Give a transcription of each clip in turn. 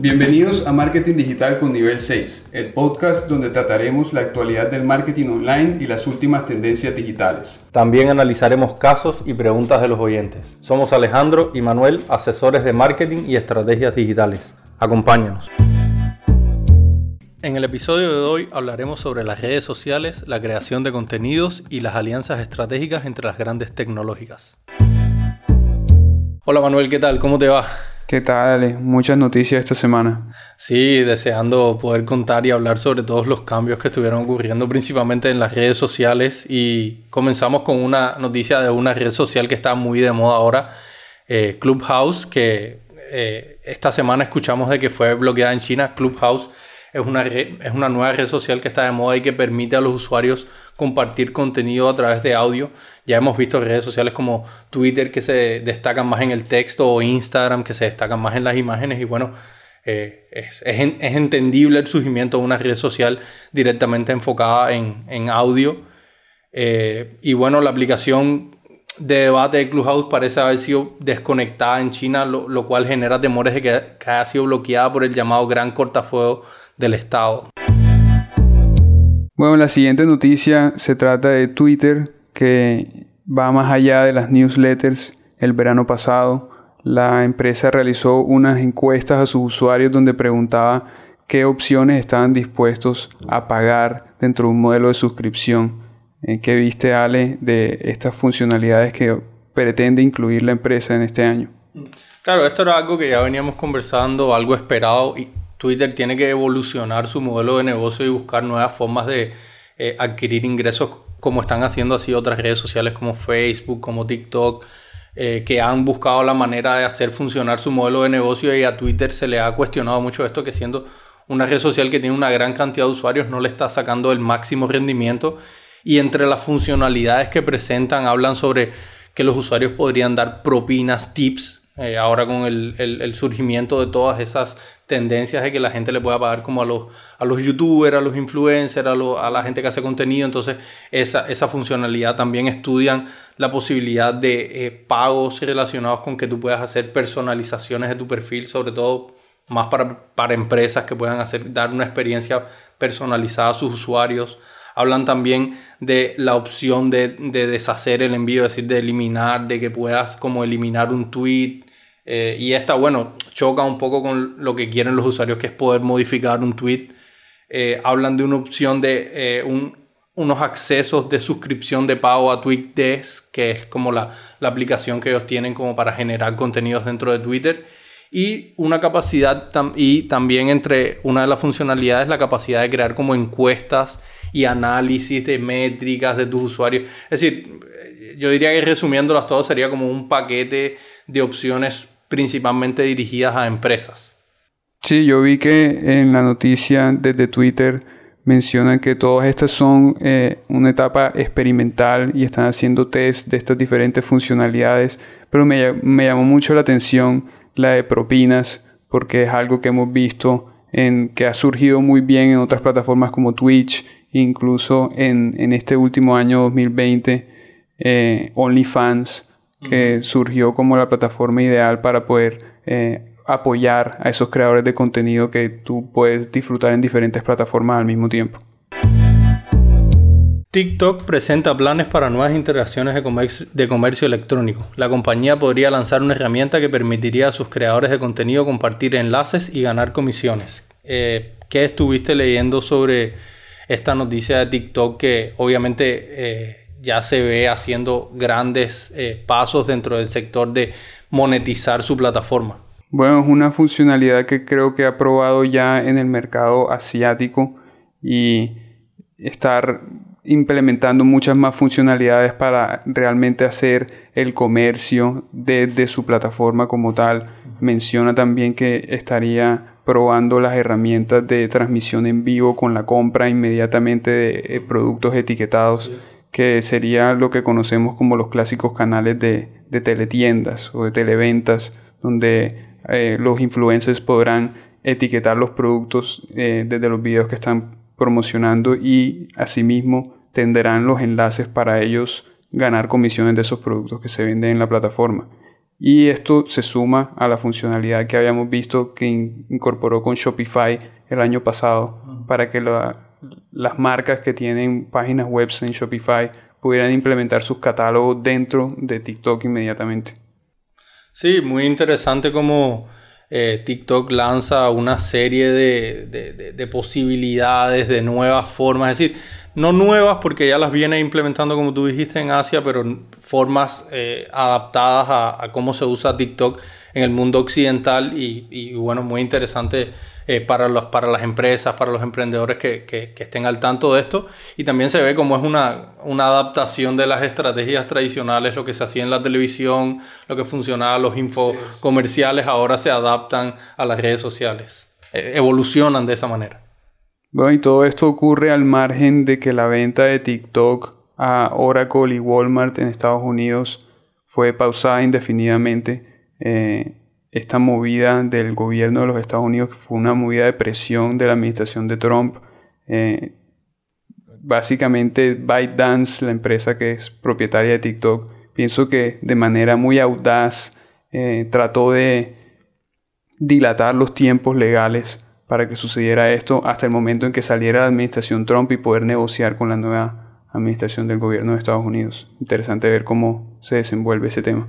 Bienvenidos a Marketing Digital con Nivel 6, el podcast donde trataremos la actualidad del marketing online y las últimas tendencias digitales. También analizaremos casos y preguntas de los oyentes. Somos Alejandro y Manuel, asesores de marketing y estrategias digitales. Acompáñanos. En el episodio de hoy hablaremos sobre las redes sociales, la creación de contenidos y las alianzas estratégicas entre las grandes tecnológicas. Hola Manuel, ¿qué tal? ¿Cómo te va? ¿Qué tal? Muchas noticias esta semana. Sí, deseando poder contar y hablar sobre todos los cambios que estuvieron ocurriendo principalmente en las redes sociales y comenzamos con una noticia de una red social que está muy de moda ahora, eh, Clubhouse, que eh, esta semana escuchamos de que fue bloqueada en China. Clubhouse es una, es una nueva red social que está de moda y que permite a los usuarios compartir contenido a través de audio. Ya hemos visto redes sociales como Twitter que se destacan más en el texto o Instagram que se destacan más en las imágenes y bueno, eh, es, entendible el surgimiento de una red social directamente enfocada en, audio. Eh, y bueno, la aplicación de debate de Clubhouse parece haber sido desconectada en China, lo, cual genera temores de que, que haya sido bloqueada por el llamado gran cortafuego del Estado. Bueno, la siguiente noticia se trata de Twitter, que va más allá de las newsletters. El verano pasado, la empresa realizó unas encuestas a sus usuarios donde preguntaba qué opciones estaban dispuestos a pagar dentro de un modelo de suscripción. Eh, ¿Qué viste, Ale, de estas funcionalidades que pretende incluir la empresa en este año? Claro, esto era algo que ya veníamos conversando, algo esperado y Twitter tiene que evolucionar su modelo de negocio y buscar nuevas formas de eh, adquirir ingresos como están haciendo así otras redes sociales como Facebook, como TikTok, eh, que han buscado la manera de hacer funcionar su modelo de negocio y a Twitter se le ha cuestionado mucho esto que siendo una red social que tiene una gran cantidad de usuarios no le está sacando el máximo rendimiento. Y entre las funcionalidades que presentan hablan sobre que los usuarios podrían dar propinas, tips eh, ahora con el, surgimiento de todas esas tendencias de que la gente le pueda pagar como a los, a los youtubers, a los influencers, a, a la gente que hace contenido. Entonces, esa, esa funcionalidad también estudian la posibilidad de eh, pagos relacionados con que tú puedas hacer personalizaciones de tu perfil, sobre todo más para, para empresas que puedan hacer, dar una experiencia personalizada a sus usuarios. Hablan también de la opción de, de deshacer el envío, es decir, de eliminar, de que puedas como eliminar un tweet eh, y esta, bueno, choca un poco con lo que quieren los usuarios, que es poder modificar un tweet. Eh, hablan de una opción de eh, unos accesos de suscripción de pago a TweetDesk, que es como la, aplicación que ellos tienen como para generar contenidos dentro de Twitter. Y una capacidad, y también entre una de las funcionalidades, la capacidad de crear como encuestas y análisis de métricas de tus usuarios. Es decir, yo diría que resumiéndolas todo sería como un paquete de opciones principalmente dirigidas a empresas. Sí, yo vi que en la noticia desde Twitter mencionan que todas estas son eh, una etapa experimental y están haciendo test de estas diferentes funcionalidades, pero me, llamó mucho la atención la de propinas porque es algo que hemos visto en, que ha surgido muy bien en otras plataformas como Twitch, incluso en, en este último año 2020, eh, OnlyFans que surgió como la plataforma ideal para poder eh, apoyar a esos creadores de contenido que tú puedes disfrutar en diferentes plataformas al mismo tiempo. TikTok presenta planes para nuevas interacciones de comercio, de comercio, electrónico. La compañía podría lanzar una herramienta que permitiría a sus creadores de contenido compartir enlaces y ganar comisiones. Eh, ¿Qué estuviste leyendo sobre esta noticia de TikTok que obviamente eh, ya se ve haciendo grandes eh, pasos dentro del sector de monetizar su plataforma. Bueno, es una funcionalidad que creo que ha probado ya en el mercado asiático y estar implementando muchas más funcionalidades para realmente hacer el comercio desde su plataforma como tal. Menciona también que estaría probando las herramientas de transmisión en vivo con la compra inmediatamente de eh, productos etiquetados que sería lo que conocemos como los clásicos canales de, teletiendas o de televentas, donde eh, los influencers podrán etiquetar los productos eh, desde los videos que están promocionando y asimismo tendrán los enlaces para ellos ganar comisiones de esos productos que se venden en la plataforma. Y esto se suma a la funcionalidad que habíamos visto que incorporó con Shopify el año pasado para que las marcas que tienen páginas web en Shopify pudieran implementar sus catálogos dentro de TikTok inmediatamente. Sí, muy interesante como eh, TikTok lanza una serie de, posibilidades, de nuevas formas, es decir, no nuevas porque ya las viene implementando como tú dijiste en Asia, pero formas eh, adaptadas a, cómo se usa TikTok en el mundo occidental y bueno, muy interesante eh, para, los, para las empresas, para los emprendedores que, que, estén al tanto de esto. Y también se ve como es una, una adaptación de las estrategias tradicionales, lo que se hacía en la televisión, lo que funcionaba, los info comerciales, ahora se adaptan a las redes sociales, e, evolucionan de esa manera. Bueno, y todo esto ocurre al margen de que la venta de TikTok a Oracle y Walmart en Estados Unidos fue pausada indefinidamente. Eh, esta movida del gobierno de los Estados Unidos fue una movida de presión de la administración de Trump. Eh, básicamente ByteDance, la empresa que es propietaria de TikTok, pienso que de manera muy audaz eh, trató de dilatar los tiempos legales para que sucediera esto hasta el momento en que saliera la administración Trump y poder negociar con la nueva administración del gobierno de Estados Unidos. Interesante ver cómo se desenvuelve ese tema.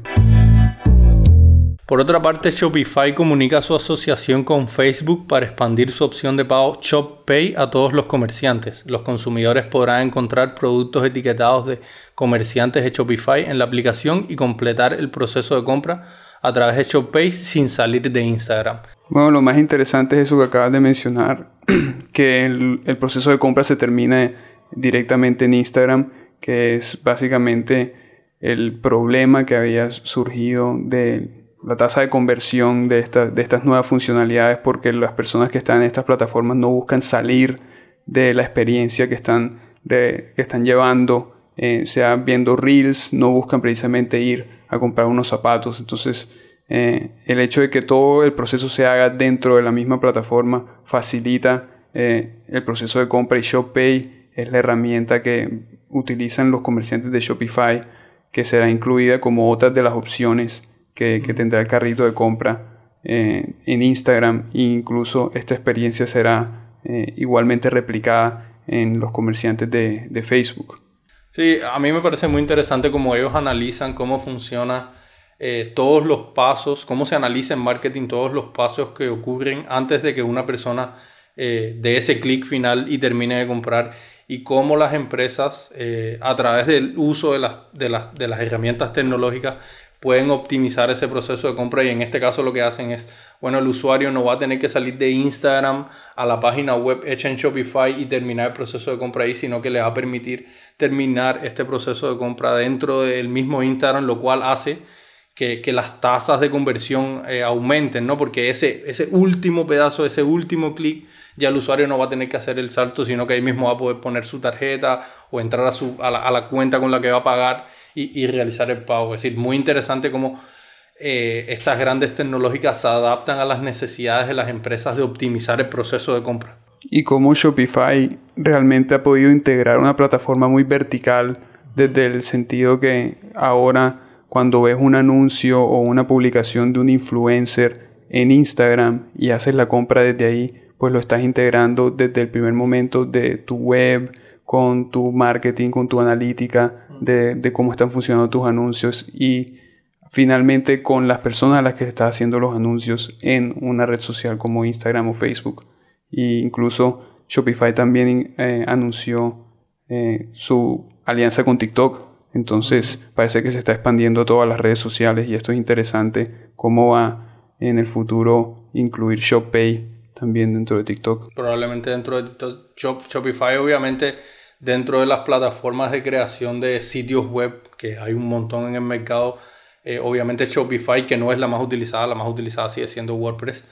Por otra parte, Shopify comunica su asociación con Facebook para expandir su opción de pago ShopPay a todos los comerciantes. Los consumidores podrán encontrar productos etiquetados de comerciantes de Shopify en la aplicación y completar el proceso de compra a través de ShopPay sin salir de Instagram. Bueno, lo más interesante es eso que acabas de mencionar, que el, el proceso de compra se termina directamente en Instagram, que es básicamente el problema que había surgido de la tasa de conversión de, de estas nuevas funcionalidades porque las personas que están en estas plataformas no buscan salir de la experiencia que están, que están llevando, eh, sea viendo reels, no buscan precisamente ir a comprar unos zapatos. Entonces, eh, el hecho de que todo el proceso se haga dentro de la misma plataforma facilita eh, el proceso de compra y ShopPay es la herramienta que utilizan los comerciantes de Shopify que será incluida como otra de las opciones que, tendrá el carrito de compra eh, en Instagram e incluso esta experiencia será eh, igualmente replicada en los comerciantes de, Facebook. Sí, a mí me parece muy interesante cómo ellos analizan cómo funciona eh, todos los pasos, cómo se analiza en marketing todos los pasos que ocurren antes de que una persona dé ese clic final y termine de comprar y cómo las empresas a través del uso de, de, de las herramientas tecnológicas pueden optimizar ese proceso de compra y en este caso lo que hacen es, bueno, el usuario no va a tener que salir de Instagram a la página web hecha en Shopify y terminar el proceso de compra ahí, sino que le va a permitir terminar este proceso de compra dentro del mismo Instagram, lo cual hace que, que las tasas de conversión eh, aumenten, ¿no? Porque ese, ese último pedazo, ese último clic, ya el usuario no va a tener que hacer el salto, sino que ahí mismo va a poder poner su tarjeta o entrar a, su, a, la, a la cuenta con la que va a pagar y, realizar el pago. Es decir, muy interesante cómo eh, estas grandes tecnológicas se adaptan a las necesidades de las empresas de optimizar el proceso de compra. Y cómo Shopify realmente ha podido integrar una plataforma muy vertical desde el sentido que ahora cuando ves un anuncio o una publicación de un influencer en Instagram y haces la compra desde ahí, pues lo estás integrando desde el primer momento de tu web, con tu marketing, con tu analítica, de, cómo están funcionando tus anuncios y finalmente con las personas a las que estás haciendo los anuncios en una red social como Instagram o Facebook. E incluso Shopify también eh, anunció eh, su alianza con TikTok. Entonces parece que se está expandiendo a todas las redes sociales y esto es interesante cómo va en el futuro incluir ShopPay también dentro de TikTok. Probablemente dentro de TikTok. Shopify obviamente dentro de las plataformas de creación de sitios web, que hay un montón en el mercado. Eh, obviamente Shopify, que no es la más utilizada, la más utilizada sigue siendo WordPress.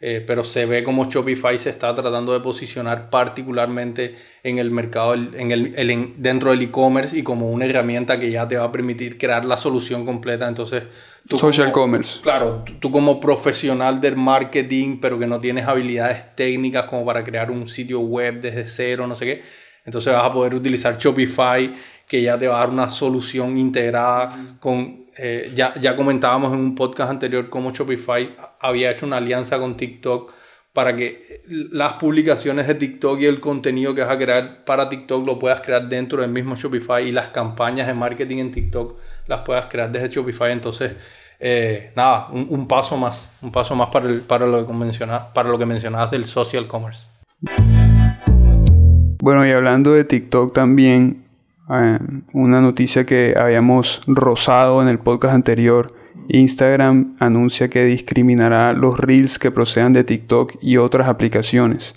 Eh, pero se ve como Shopify se está tratando de posicionar particularmente en el mercado, en el, dentro del e-commerce y como una herramienta que ya te va a permitir crear la solución completa. Entonces, tú Social commerce. Claro, tú como profesional del marketing, pero que no tienes habilidades técnicas como para crear un sitio web desde cero, no sé qué entonces vas a poder utilizar Shopify, que ya te va a dar una solución integrada con eh, ya, ya comentábamos en un podcast anterior cómo Shopify había hecho una alianza con TikTok para que las publicaciones de TikTok y el contenido que vas a crear para TikTok lo puedas crear dentro del mismo Shopify y las campañas de marketing en TikTok las puedas crear desde Shopify. Entonces, eh, nada, un, paso más, un paso más para, el, para, lo que para lo que mencionabas del social commerce. Bueno, y hablando de TikTok también, eh, una noticia que habíamos rozado en el podcast anterior, Instagram anuncia que discriminará los reels que procedan de TikTok y otras aplicaciones.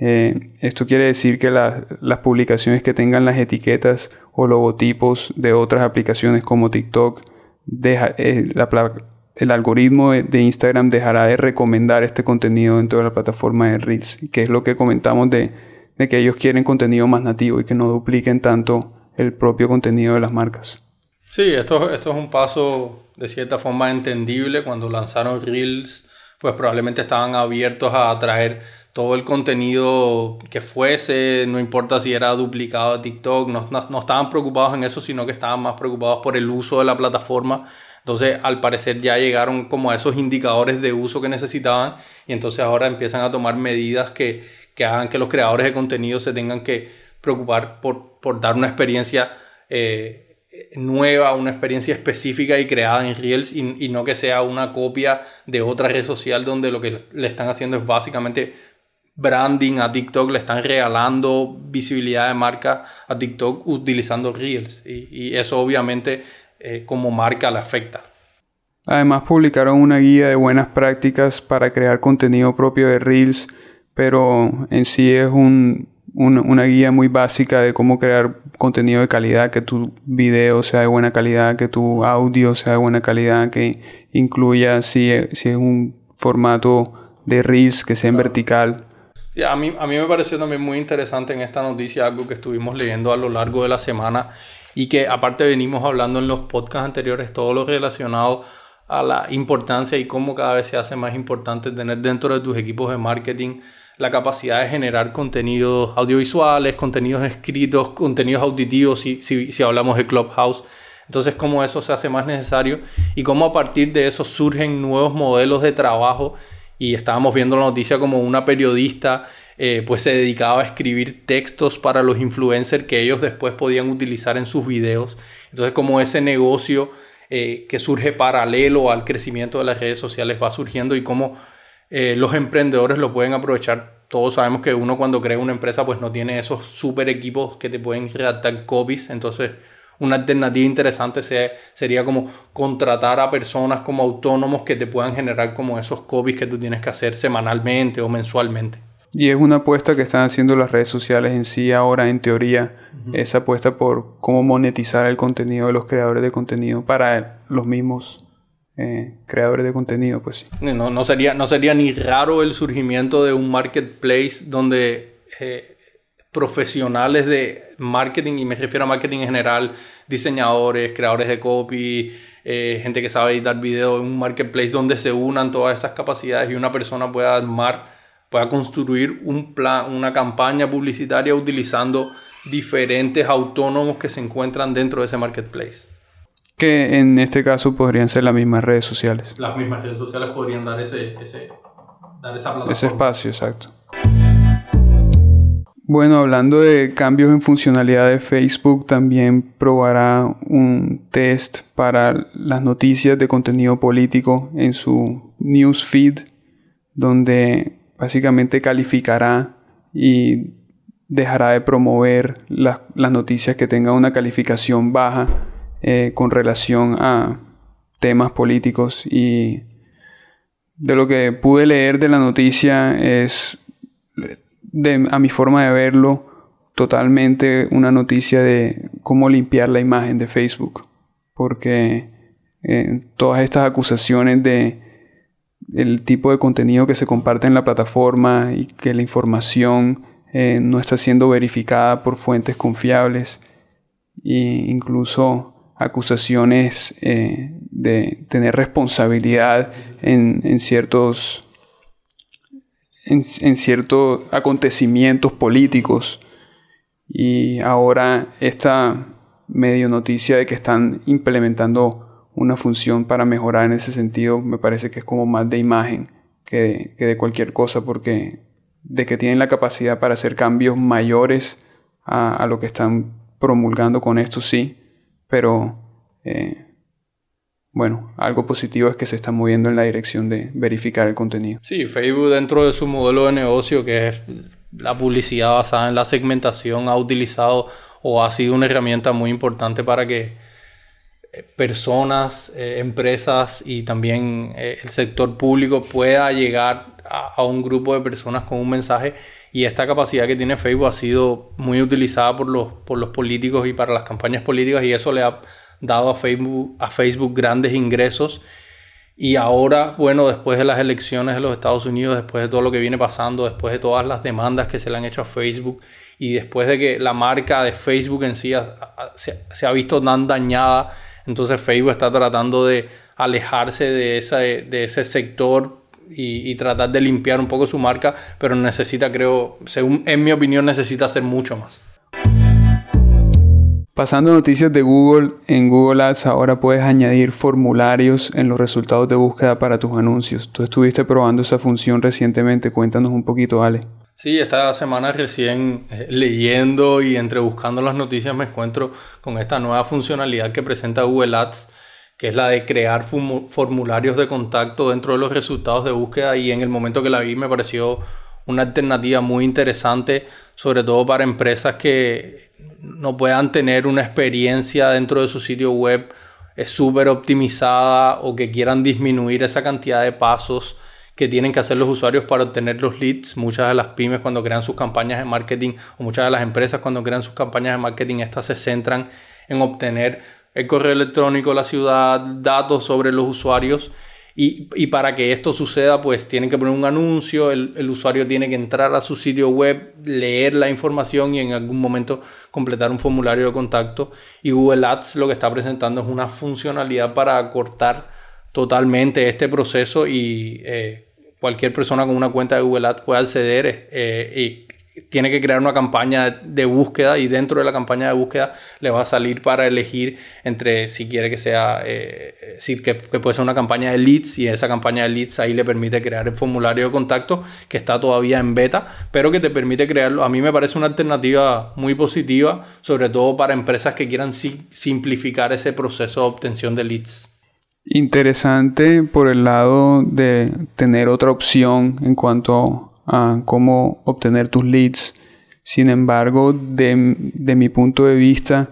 Eh, esto quiere decir que las publicaciones que tengan las etiquetas o logotipos de otras aplicaciones como TikTok, deja, eh, el algoritmo de, Instagram dejará de recomendar este contenido dentro de la plataforma de Reels, que es lo que comentamos de, de que ellos quieren contenido más nativo y que no dupliquen tanto el propio contenido de las marcas. Sí, esto, esto es un paso de cierta forma entendible. Cuando lanzaron Reels, pues probablemente estaban abiertos a traer todo el contenido que fuese, no importa si era duplicado de TikTok, no, no, estaban preocupados en eso, sino que estaban más preocupados por el uso de la plataforma. Entonces, al parecer ya llegaron como a esos indicadores de uso que necesitaban y entonces ahora empiezan a tomar medidas que, que hagan que los creadores de contenido se tengan que preocupar por, por dar una experiencia eh, nueva, una experiencia específica y creada en Reels y, no que sea una copia de otra red social donde lo que le están haciendo es básicamente branding a TikTok, le están regalando visibilidad de marca a TikTok utilizando Reels y, eso obviamente eh, como marca le afecta. Además publicaron una guía de buenas prácticas para crear contenido propio de Reels, pero en sí es un, una guía muy básica de cómo crear contenido de calidad, que tu video sea de buena calidad, que tu audio sea de buena calidad, que incluya si, si es un formato de Reels que sea en vertical. a, mí, a mí me pareció también muy interesante en esta noticia algo que estuvimos leyendo a lo largo de la semana y que aparte venimos hablando en los podcasts anteriores todo lo relacionado a la importancia y cómo cada vez se hace más importante tener dentro de tus equipos de marketing la capacidad de generar contenidos audiovisuales, contenidos escritos, contenidos auditivos, si, si, hablamos de Clubhouse. Entonces, cómo eso se hace más necesario y cómo a partir de eso surgen nuevos modelos de trabajo. Y estábamos viendo la noticia como una periodista eh, pues se dedicaba a escribir textos para los influencers que ellos después podían utilizar en sus videos. Entonces, como ese negocio eh, que surge paralelo al crecimiento de las redes sociales va surgiendo y cómo eh, los emprendedores lo pueden aprovechar. Todos sabemos que uno cuando crea una empresa pues no tiene esos super equipos que te pueden redactar copies. Entonces una alternativa interesante sería como contratar a personas como autónomos que te puedan generar como esos copies que tú tienes que hacer semanalmente o mensualmente. Y es una apuesta que están haciendo las redes sociales en sí ahora, en teoría, esa apuesta por cómo monetizar el contenido de los creadores de contenido para los mismos eh, creadores de contenido, pues sí. No, no, sería, no sería ni raro el surgimiento de un marketplace donde eh, profesionales de marketing, y me refiero a marketing en general, diseñadores, creadores de copy, eh, gente que sabe editar video, un marketplace donde se unan todas esas capacidades y una persona pueda armar, pueda construir un plan, una campaña publicitaria utilizando diferentes autónomos que se encuentran dentro de ese marketplace que en este caso podrían ser las mismas redes sociales. Las mismas redes sociales podrían dar ese, ese, dar esa plataforma. Ese espacio, exacto. Bueno, hablando de cambios en funcionalidad de Facebook, también probará un test para las noticias de contenido político en su newsfeed, donde básicamente calificará y dejará de promover las noticias que tengan una calificación baja eh, con relación a temas políticos y de lo que pude leer de la noticia es, a mi forma de verlo, totalmente una noticia de cómo limpiar la imagen de Facebook. Porque eh, todas estas acusaciones de el tipo de contenido que se comparte en la plataforma y que la información eh, no está siendo verificada por fuentes confiables e incluso acusaciones eh, de tener responsabilidad en, ciertos, en, ciertos acontecimientos políticos. Y ahora esta medio noticia de que están implementando una función para mejorar en ese sentido, me parece que es como más de imagen que, de cualquier cosa, porque de que tienen la capacidad para hacer cambios mayores a, lo que están promulgando con esto, sí, pero eh, bueno, algo positivo es que se está moviendo en la dirección de verificar el contenido. Sí, Facebook dentro de su modelo de negocio, que es la publicidad basada en la segmentación, ha utilizado o ha sido una herramienta muy importante para que eh, personas, eh, empresas y también el sector público pueda llegar a, un grupo de personas con un mensaje y esta capacidad que tiene Facebook ha sido muy utilizada por los, por los políticos y para las campañas políticas y eso le ha dado a Facebook, a Facebook grandes ingresos. Y ahora, bueno, después de las elecciones de los Estados Unidos, después de todo lo que viene pasando, después de todas las demandas que se le han hecho a Facebook y después de que la marca de Facebook en sí se, ha visto tan dañada, entonces Facebook está tratando de alejarse de, esa, de ese sector y, tratar de limpiar un poco su marca, pero necesita, creo, según en mi opinión, necesita hacer mucho más. Pasando noticias de Google, en Google Ads ahora puedes añadir formularios en los resultados de búsqueda para tus anuncios. Tú estuviste probando esa función recientemente, cuéntanos un poquito, Ale. Sí, esta semana recién eh, leyendo y entre buscando las noticias me encuentro con esta nueva funcionalidad que presenta Google Ads, que es la de crear formularios de contacto dentro de los resultados de búsqueda y en el momento que la vi me pareció una alternativa muy interesante, sobre todo para empresas que no puedan tener una experiencia dentro de su sitio web súper optimizada o que quieran disminuir esa cantidad de pasos que tienen que hacer los usuarios para obtener los leads. Muchas de las pymes cuando crean sus campañas de marketing o muchas de las empresas cuando crean sus campañas de marketing, estas se centran en obtener el correo electrónico, la ciudad, datos sobre los usuarios. Y, para que esto suceda, pues tienen que poner un anuncio, el, el, usuario tiene que entrar a su sitio web, leer la información y en algún momento completar un formulario de contacto. Y Google Ads lo que está presentando es una funcionalidad para acortar totalmente este proceso y eh, cualquier persona con una cuenta de Google Ads puede acceder eh, y tiene que crear una campaña de búsqueda y dentro de la campaña de búsqueda le va a salir para elegir entre si quiere que sea, eh, que, puede ser una campaña de leads y esa campaña de leads ahí le permite crear el formulario de contacto que está todavía en beta, pero que te permite crearlo. A mí me parece una alternativa muy positiva, sobre todo para empresas que quieran simplificar ese proceso de obtención de leads interesante por el lado de tener otra opción en cuanto a cómo obtener tus leads. Sin embargo, de, mi punto de vista,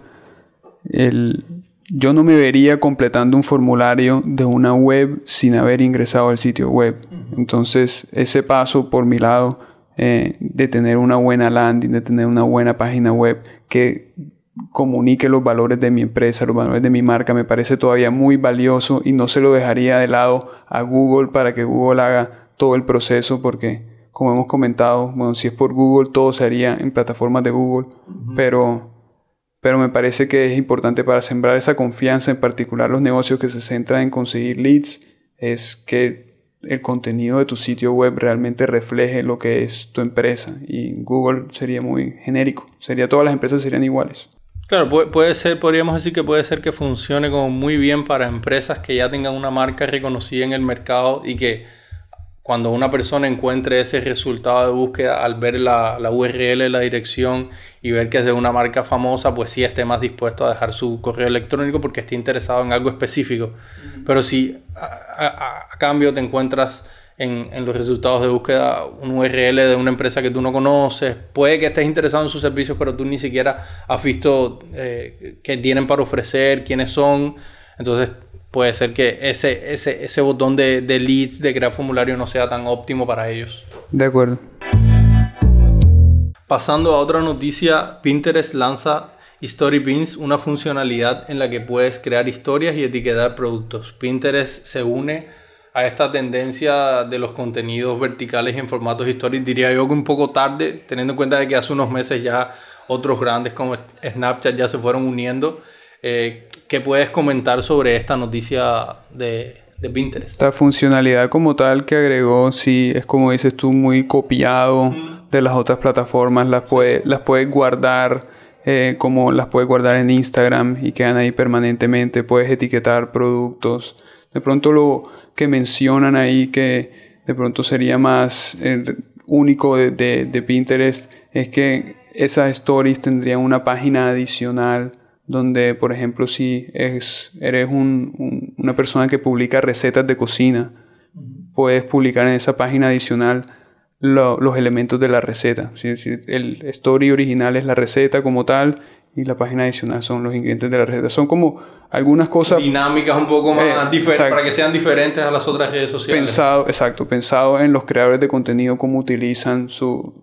yo no me vería completando un formulario de una web sin haber ingresado al sitio web. Entonces, ese paso por mi lado eh, de tener una buena landing, de tener una buena página web que comunique los valores de mi empresa, los valores de mi marca, me parece todavía muy valioso y no se lo dejaría de lado a Google para que Google haga todo el proceso porque como hemos comentado, bueno, si es por Google todo se haría en plataformas de Google, pero, pero me parece que es importante para sembrar esa confianza, en particular los negocios que se centran en conseguir leads, es que el contenido de tu sitio web realmente refleje lo que es tu empresa y Google sería muy genérico, sería todas las empresas serían iguales. Claro, puede, ser, podríamos decir que puede ser que funcione como muy bien para empresas que ya tengan una marca reconocida en el mercado y que cuando una persona encuentre ese resultado de búsqueda al ver la, la URL, la dirección y ver que es de una marca famosa, pues sí esté más dispuesto a dejar su correo electrónico porque esté interesado en algo específico. Pero si a cambio te encuentras en, en, los resultados de búsqueda un URL de una empresa que tú no conoces. Puede que estés interesado en sus servicios, pero tú ni siquiera has visto eh, qué tienen para ofrecer, quiénes son. Entonces puede ser que ese, ese, ese botón de, de leads, de crear formulario, no sea tan óptimo para ellos. De acuerdo. Pasando a otra noticia, Pinterest lanza Story Pins, una funcionalidad en la que puedes crear historias y etiquetar productos. Pinterest se une a esta tendencia de los contenidos verticales en formatos históricos, diría yo que un poco tarde, teniendo en cuenta de que hace unos meses ya otros grandes como Snapchat ya se fueron uniendo. Eh, ¿Qué puedes comentar sobre esta noticia de, de Pinterest? La funcionalidad como tal que agregó, sí, es como dices tú, muy copiado de las otras plataformas, las, puede, las puedes guardar eh, como las puedes guardar en Instagram y quedan ahí permanentemente, puedes etiquetar productos. De pronto lo que mencionan ahí que de pronto sería más eh, único de, Pinterest es que esas stories tendrían una página adicional donde, por ejemplo, si es, eres una persona que publica recetas de cocina, puedes publicar en esa página adicional los elementos de la receta. el story original es la receta como tal y la página adicional son los ingredientes de la receta. Son como algunas cosas... Dinámicas un poco más eh, diferentes, para que sean diferentes a las otras redes sociales. Pensado, exacto, pensado en los creadores de contenido, cómo utilizan su,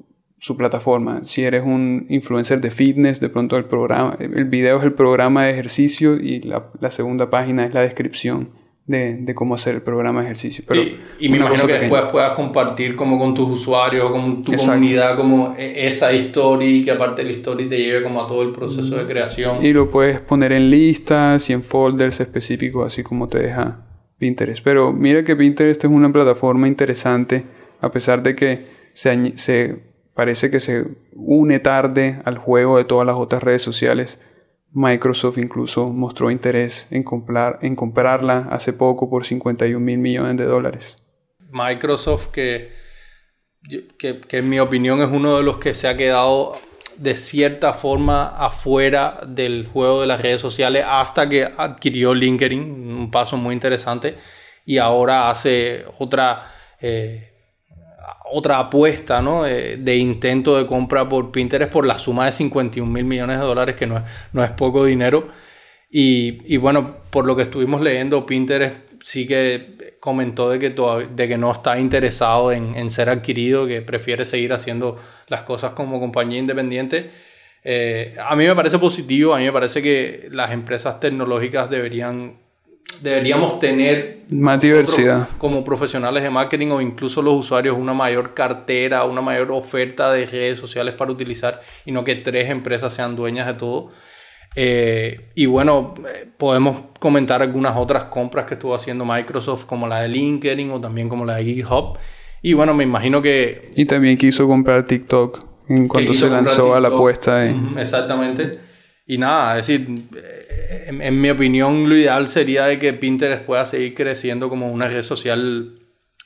su plataforma. Si eres un influencer de fitness, de pronto el programa, el video es el programa de ejercicio y la, la segunda página es la descripción de, cómo hacer el programa de ejercicio. Pero y, me imagino que después puedas compartir como con tus usuarios con tu comunidad como e, esa historia y que aparte la historia te lleve como a todo el proceso de creación. Y lo puedes poner en listas y en folders específicos así como te deja Pinterest. Pero mira que Pinterest es una plataforma interesante a pesar de que se, se parece que se une tarde al juego de todas las otras redes sociales Microsoft incluso mostró interés en, comprar, en comprarla hace poco por 51 mil millones de dólares. Microsoft que, que, en mi opinión es uno de los que se ha quedado de cierta forma afuera del juego de las redes sociales hasta que adquirió LinkedIn, un paso muy interesante, y ahora hace otra... Eh, otra apuesta ¿no? de, intento de compra por Pinterest por la suma de 51 mil millones de dólares, que no es, no es poco dinero. Y, bueno, por lo que estuvimos leyendo, Pinterest sí que comentó de que, de que no está interesado en, ser adquirido, que prefiere seguir haciendo las cosas como compañía independiente. Eh, a mí me parece positivo, a mí me parece que las empresas tecnológicas deberían deberíamos tener más diversidad como profesionales de marketing o incluso los usuarios una mayor cartera, una mayor oferta de redes sociales para utilizar y no que tres empresas sean dueñas de todo. Eh, y bueno, eh, podemos comentar algunas otras compras que estuvo haciendo Microsoft como la de LinkedIn o también como la de GitHub. Y bueno, me imagino que... Y también quiso comprar TikTok en cuanto se lanzó a la apuesta. Exactamente. Y nada, es decir, en, mi opinión, lo ideal sería de que Pinterest pueda seguir creciendo como una red social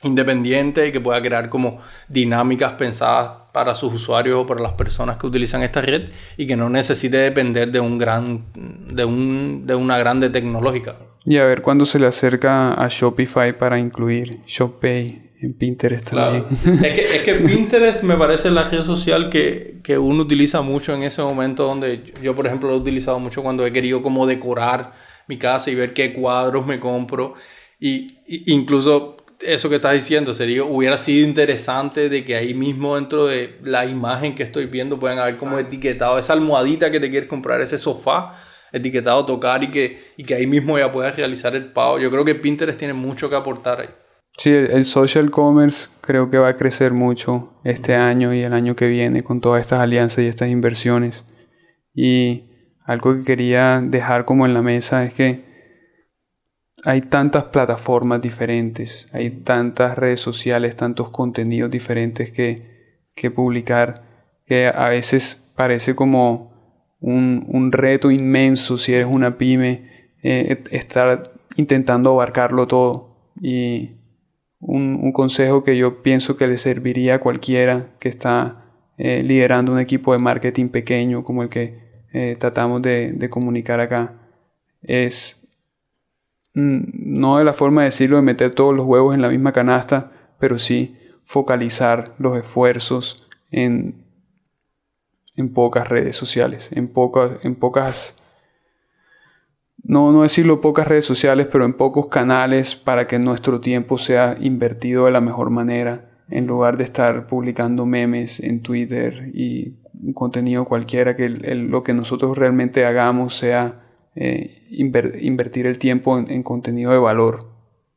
independiente y que pueda crear como dinámicas pensadas para sus usuarios o para las personas que utilizan esta red y que no necesite depender de un gran de un, de una grande tecnológica. Y a ver cuándo se le acerca a Shopify para incluir ShopPay en Pinterest también. Es, que, es, que, Pinterest me parece la red social que, que, uno utiliza mucho en ese momento donde yo, por ejemplo, lo he utilizado mucho cuando he querido como decorar mi casa y ver qué cuadros me compro. Y, incluso eso que estás diciendo, sería, hubiera sido interesante de que ahí mismo dentro de la imagen que estoy viendo puedan haber como etiquetado esa almohadita que te quieres comprar, ese sofá etiquetado tocar y que, y que ahí mismo ya puedas realizar el pago. Yo creo que Pinterest tiene mucho que aportar ahí. Sí, el, social commerce creo que va a crecer mucho este año y el año que viene con todas estas alianzas y estas inversiones. Y algo que quería dejar como en la mesa es que hay tantas plataformas diferentes, hay tantas redes sociales, tantos contenidos diferentes que, que publicar, que a veces parece como un, un, reto inmenso si eres una pyme, eh, estar intentando abarcarlo todo. Y un, consejo que yo pienso que le serviría a cualquiera que está eh, liderando un equipo de marketing pequeño como el que eh, tratamos de, comunicar acá es mm, no de la forma de decirlo de meter todos los huevos en la misma canasta, pero sí focalizar los esfuerzos en, en pocas redes sociales, en, pocas, en pocas no, no decirlo pocas redes sociales, pero en pocos canales para que nuestro tiempo sea invertido de la mejor manera, en lugar de estar publicando memes en Twitter y contenido cualquiera, que lo que nosotros realmente hagamos sea eh, invertir el tiempo en, contenido de valor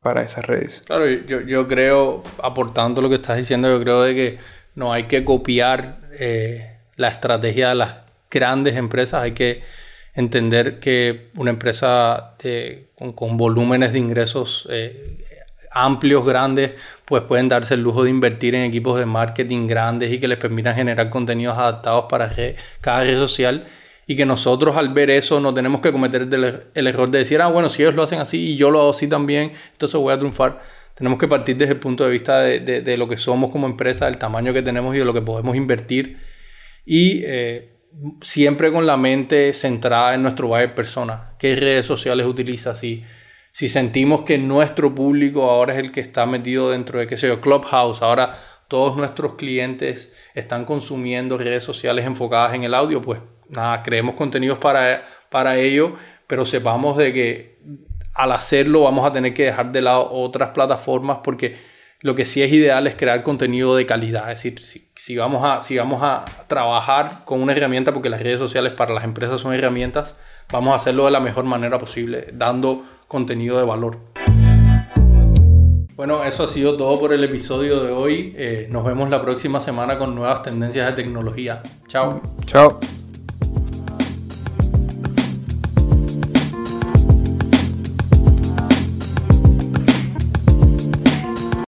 para esas redes. Claro, yo, yo, creo, aportando lo que estás diciendo, yo creo de que no hay que copiar eh, la estrategia de las grandes empresas, hay que entender que una empresa con, volúmenes de ingresos eh, amplios, grandes, pues pueden darse el lujo de invertir en equipos de marketing grandes y que les permitan generar contenidos adaptados para cada red social y que nosotros al ver eso no tenemos que cometer el, error de decir, ah, bueno, si ellos lo hacen así y yo lo hago así también, entonces voy a triunfar. Tenemos que partir desde el punto de vista de, lo que somos como empresa, del tamaño que tenemos y de lo que podemos invertir. Y eh, siempre con la mente centrada en nuestro buyer persona. ¿Qué redes sociales utiliza? Si, si sentimos que nuestro público ahora es el que está metido dentro de, qué sé yo, Clubhouse, ahora todos nuestros clientes están consumiendo redes sociales enfocadas en el audio, pues nada, creemos contenidos para, para ello, pero sepamos de que al hacerlo vamos a tener que dejar de lado otras plataformas porque lo que sí es ideal es crear contenido de calidad. Es decir, si, vamos, a, trabajar con una herramienta, porque las redes sociales para las empresas son herramientas, vamos a hacerlo de la mejor manera posible, dando contenido de valor. Bueno, eso ha sido todo por el episodio de hoy. Eh, nos vemos la próxima semana con nuevas tendencias de tecnología. Chao. Chao.